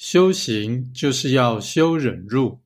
修行就是要修忍辱。